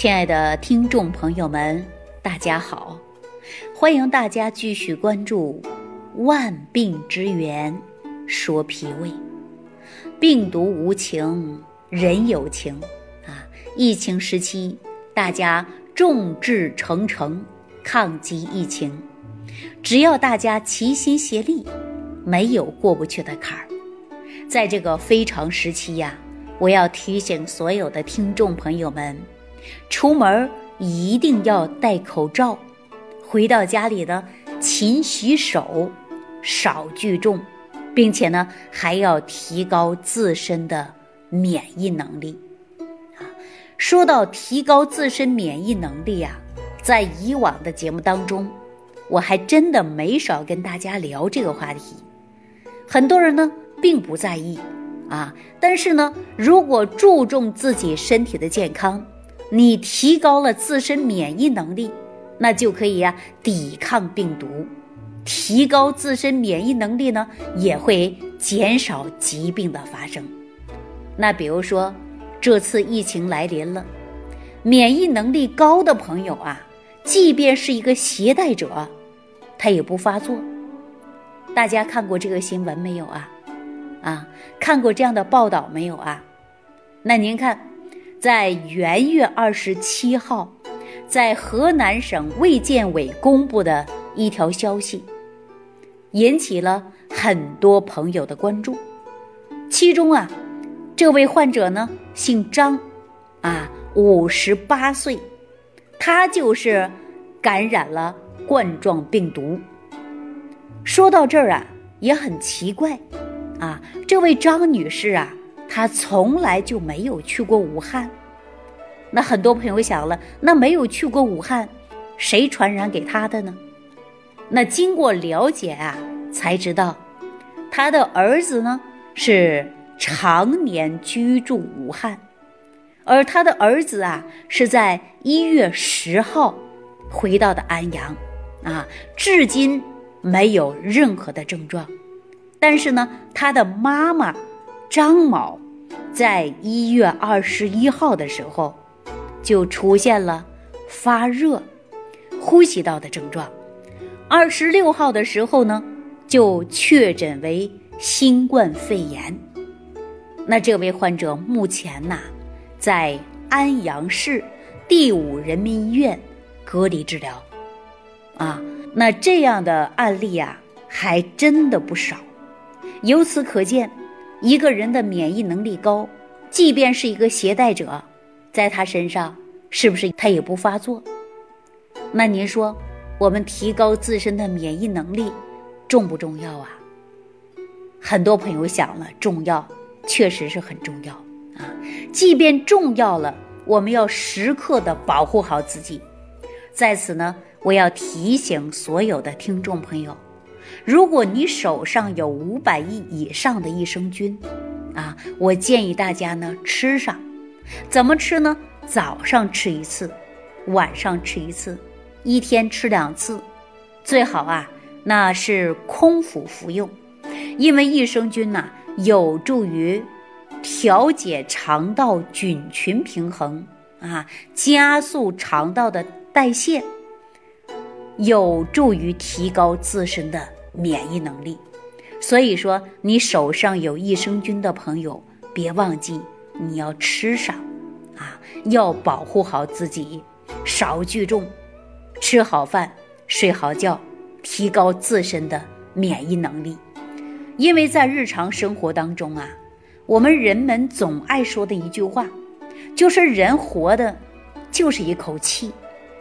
亲爱的听众朋友们，大家好！欢迎大家继续关注《万病之源说脾胃》。病毒无情，人有情啊！疫情时期，大家众志成城抗击疫情，只要大家齐心协力，没有过不去的坎儿。在这个非常时期呀，我要提醒所有的听众朋友们。出门一定要戴口罩，回到家里呢，勤洗手，少聚众，并且呢，还要提高自身的免疫能力。啊，说到提高自身免疫能力啊，在以往的节目当中，我还真的没少跟大家聊这个话题。很多人呢并不在意啊，但是呢，如果注重自己身体的健康。你提高了自身免疫能力，那就可以呀抵抗病毒。提高自身免疫能力呢，也会减少疾病的发生。那比如说，这次疫情来临了，免疫能力高的朋友啊，即便是一个携带者，他也不发作。大家看过这个新闻没有啊？啊，看过这样的报道没有啊？那您看。在元月二十七号，在河南省卫健委公布的一条消息，引起了很多朋友的关注。其中啊，这位患者呢姓张，啊，五十八岁，他就是感染了冠状病毒。说到这儿啊，也很奇怪，啊，这位张女士啊。他从来就没有去过武汉，那很多朋友想了，那没有去过武汉，谁传染给他的呢？那经过了解啊，才知道，他的儿子呢是常年居住武汉，而他的儿子啊是在一月十号回到的安阳，啊，至今没有任何的症状，但是呢，他的妈妈。张某在一月二十一号的时候就出现了发热、呼吸道的症状，二十六号的时候呢就确诊为新冠肺炎。那这位患者目前呐在安阳市第五人民医院隔离治疗。啊，那这样的案例啊还真的不少，由此可见。一个人的免疫能力高，即便是一个携带者，在他身上是不是他也不发作？那您说，我们提高自身的免疫能力重不重要啊？很多朋友想了，重要，确实是很重要啊。即便重要了，我们要时刻的保护好自己。在此呢，我要提醒所有的听众朋友。如果你手上有五百亿以上的益生菌，啊，我建议大家呢吃上，怎么吃呢？早上吃一次，晚上吃一次，一天吃两次，最好啊，那是空腹服用，因为益生菌呐有助于调节肠道菌群平衡啊，加速肠道的代谢，有助于提高自身的。免疫能力，所以说你手上有益生菌的朋友，别忘记你要吃上，啊，要保护好自己，少聚众，吃好饭，睡好觉，提高自身的免疫能力。因为在日常生活当中啊，我们人们总爱说的一句话，就是人活的，就是一口气，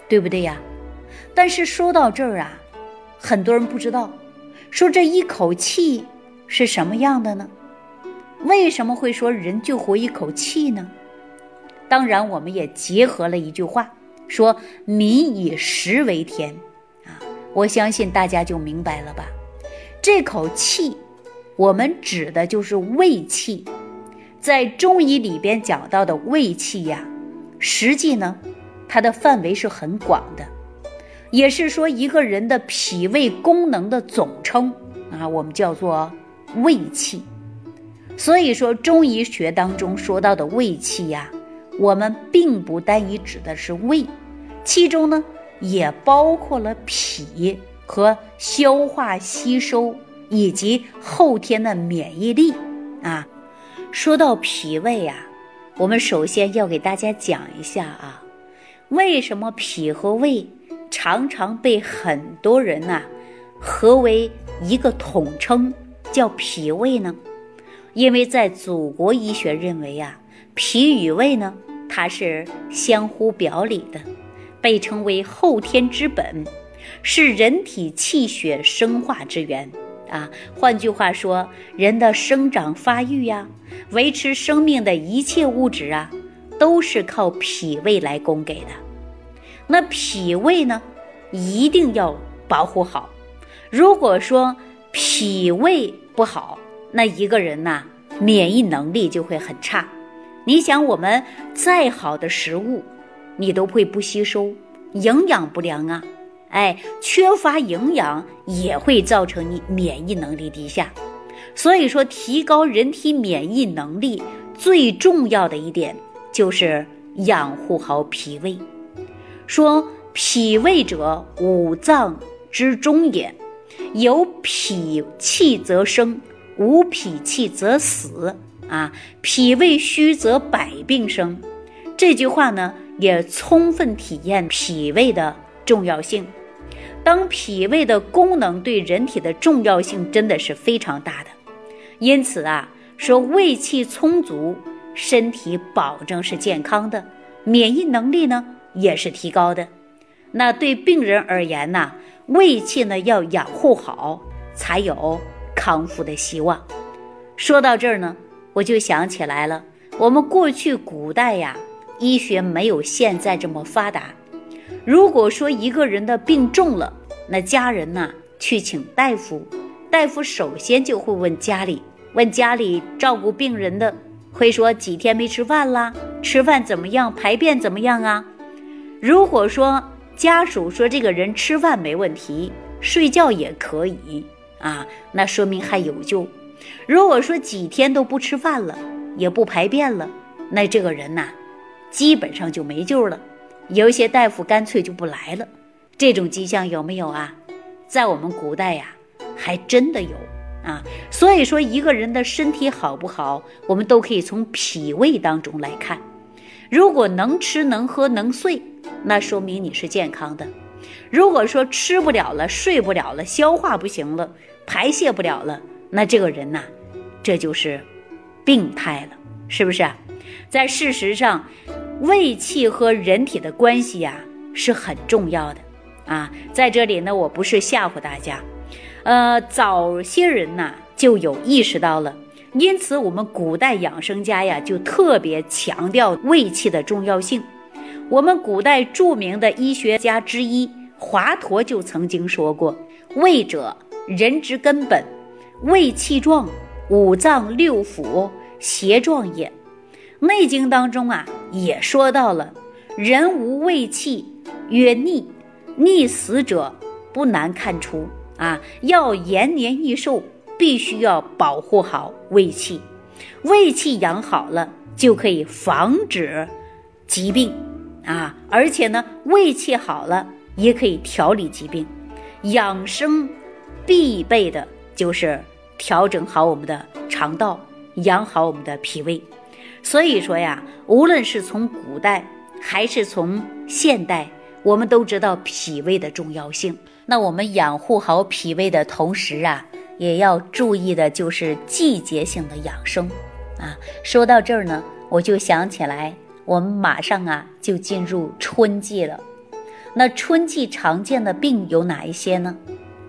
对不对呀？但是说到这儿啊，很多人不知道。说这一口气是什么样的呢？为什么会说人就活一口气呢？当然，我们也结合了一句话，说“民以食为天”，啊，我相信大家就明白了吧？这口气，我们指的就是胃气。在中医里边讲到的胃气呀，实际呢，它的范围是很广的。也是说一个人的脾胃功能的总称啊，我们叫做胃气。所以说中医学当中说到的胃气呀，我们并不单一指的是胃，其中呢也包括了脾和消化吸收以及后天的免疫力啊。说到脾胃呀，我们首先要给大家讲一下啊，为什么脾和胃常常被很多人呐合为一个统称，叫脾胃呢？因为在祖国医学认为啊，脾与胃呢，它是相互表里的，被称为后天之本，是人体气血生化之源啊。换句话说，人的生长发育呀，维持生命的一切物质啊，都是靠脾胃来供给的。那脾胃呢，一定要保护好。如果说脾胃不好，那一个人呐，免疫能力就会很差。你想，我们再好的食物，你都会不吸收，营养不良啊，哎，缺乏营养也会造成你免疫能力低下。所以说，提高人体免疫能力最重要的一点就是养护好脾胃。说脾胃者，五脏之中也，有脾气则生。无脾气则死啊，脾胃虚则百病生。这句话呢，也充分体验脾胃的重要性。当脾胃的功能对人体的重要性真的是非常大的。因此啊，说胃气充足，身体保证是健康的，免疫能力呢也是提高的。那对病人而言呢，胃气呢要养护好，才有。康复的希望。说到这儿呢，我就想起来了，我们过去古代呀，医学没有现在这么发达。如果说一个人的病重了，那家人呢去请大夫，大夫首先就会问家里，问家里照顾病人的，会说几天没吃饭啦，吃饭怎么样，排便怎么样啊？如果说家属说这个人吃饭没问题，睡觉也可以。啊，那说明还有救。如果说几天都不吃饭了，也不排便了，那这个人呐，基本上就没救了。有一些大夫干脆就不来了。这种迹象有没有啊？在我们古代呀，还真的有啊。所以说，一个人的身体好不好，我们都可以从脾胃当中来看。如果能吃能喝能睡，那说明你是健康的。如果说吃不了了，睡不了了，消化不行了，排泄不了了，那这个人呐，这就是病态了，是不是？啊在事实上，胃气和人体的关系呀是很重要的啊。在这里呢，我不是吓唬大家，呃，早些人呐就有意识到了，因此我们古代养生家呀就特别强调胃气的重要性。我们古代著名的医学家之一。华佗就曾经说过：“胃者，人之根本。胃气壮，五脏六腑邪壮也。”《内经》当中啊，也说到了：“人无胃气，曰逆。逆死者不难看出啊。要延年益寿，必须要保护好胃气。胃气养好了，就可以防止疾病啊。而且呢，胃气好了。”也可以调理疾病，养生必备的就是调整好我们的肠道，养好我们的脾胃。所以说呀，无论是从古代还是从现代，我们都知道脾胃的重要性。那我们养护好脾胃的同时啊，也要注意的就是季节性的养生啊。说到这儿呢，我就想起来，我们马上啊就进入春季了。那春季常见的病有哪一些呢？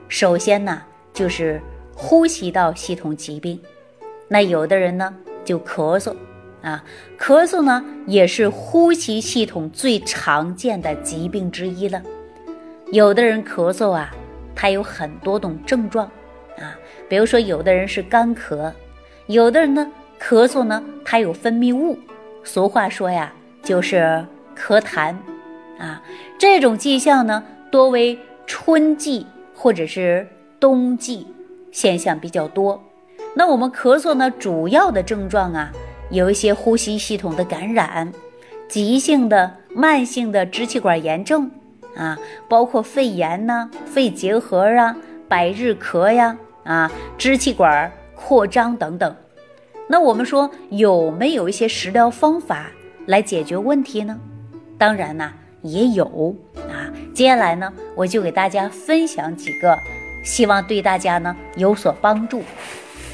首先呢，就是呼吸道系统疾病。那有的人呢就咳嗽啊，咳嗽呢也是呼吸系统最常见的疾病之一了。有的人咳嗽啊，他有很多种症状啊，比如说有的人是干咳，有的人呢咳嗽呢他有分泌物，俗话说呀就是咳痰。啊，这种迹象呢，多为春季或者是冬季现象比较多。那我们咳嗽呢，主要的症状啊，有一些呼吸系统的感染，急性的、慢性的支气管炎症啊，包括肺炎呐、肺结核啊、百日咳呀啊、支气管扩张等等。那我们说有没有一些食疗方法来解决问题呢？当然呢，也有啊。接下来呢，我就给大家分享几个，希望对大家呢有所帮助。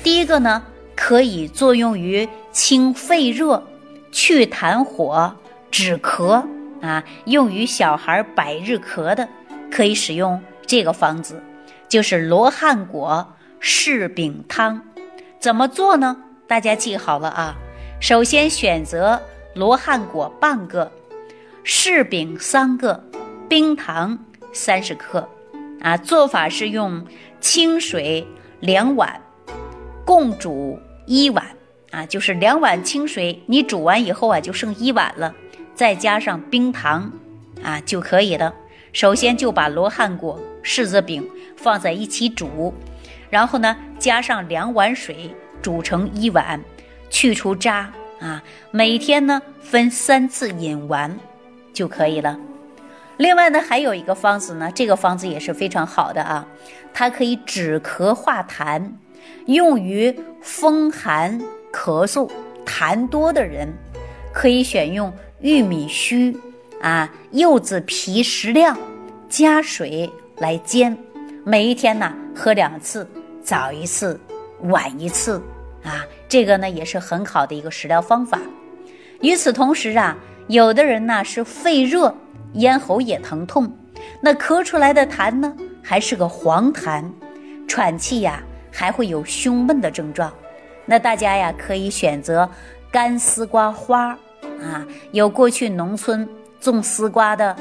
第一个呢，可以作用于清肺热、去痰火、止咳啊，用于小孩百日咳的，可以使用这个方子，就是罗汉果柿饼汤。怎么做呢？大家记好了啊！首先选择罗汉果半个，柿饼三个，冰糖三十克。啊，做法是用清水两碗，共煮一碗。啊，就是两碗清水，你煮完以后啊，就剩一碗了，再加上冰糖，啊就可以了。首先就把罗汉果、柿子饼放在一起煮，然后呢，加上两碗水。煮成一碗，去除渣啊。每天呢分三次饮完就可以了。另外呢还有一个方子呢，这个方子也是非常好的啊，它可以止咳化痰，用于风寒咳嗽痰多的人，可以选用玉米须啊、柚子皮适量，加水来煎，每一天呢喝两次，早一次，晚一次。啊，这个呢也是很好的一个食疗方法。与此同时啊，有的人呢是肺热，咽喉也疼痛，那咳出来的痰呢还是个黄痰，喘气呀还会有胸闷的症状。那大家呀可以选择干丝瓜花啊，有过去农村种丝瓜的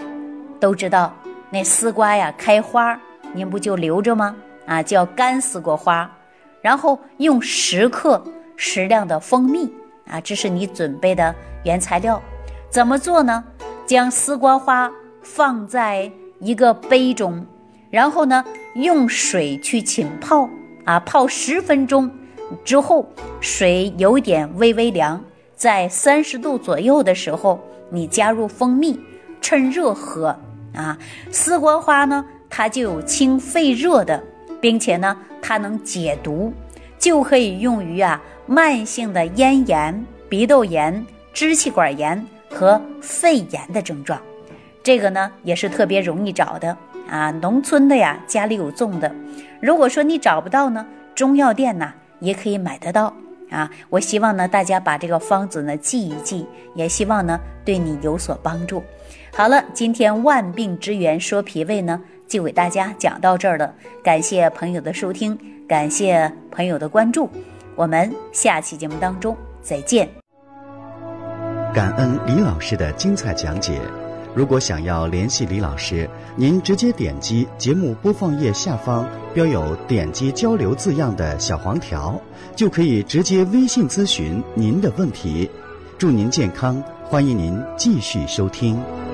都知道，那丝瓜呀开花，您不就留着吗？啊，叫干丝瓜花。然后用十克适量的蜂蜜啊，这是你准备的原材料。怎么做呢？将丝瓜花放在一个杯中，然后呢用水去浸泡啊，泡十分钟之后，水有点微微凉，在三十度左右的时候，你加入蜂蜜，趁热喝啊。丝瓜花呢，它就有清肺热的。并且呢，它能解毒，就可以用于啊慢性的咽炎、鼻窦炎、支气管炎和肺炎的症状。这个呢也是特别容易找的啊，农村的呀，家里有种的。如果说你找不到呢，中药店呢也可以买得到啊。我希望呢大家把这个方子呢记一记，也希望呢对你有所帮助。好了，今天万病之源说脾胃呢。就给大家讲到这儿了，感谢朋友的收听，感谢朋友的关注，我们下期节目当中再见。感恩李老师的精彩讲解。如果想要联系李老师，您直接点击节目播放页下方标有“点击交流”字样的小黄条，就可以直接微信咨询您的问题。祝您健康，欢迎您继续收听。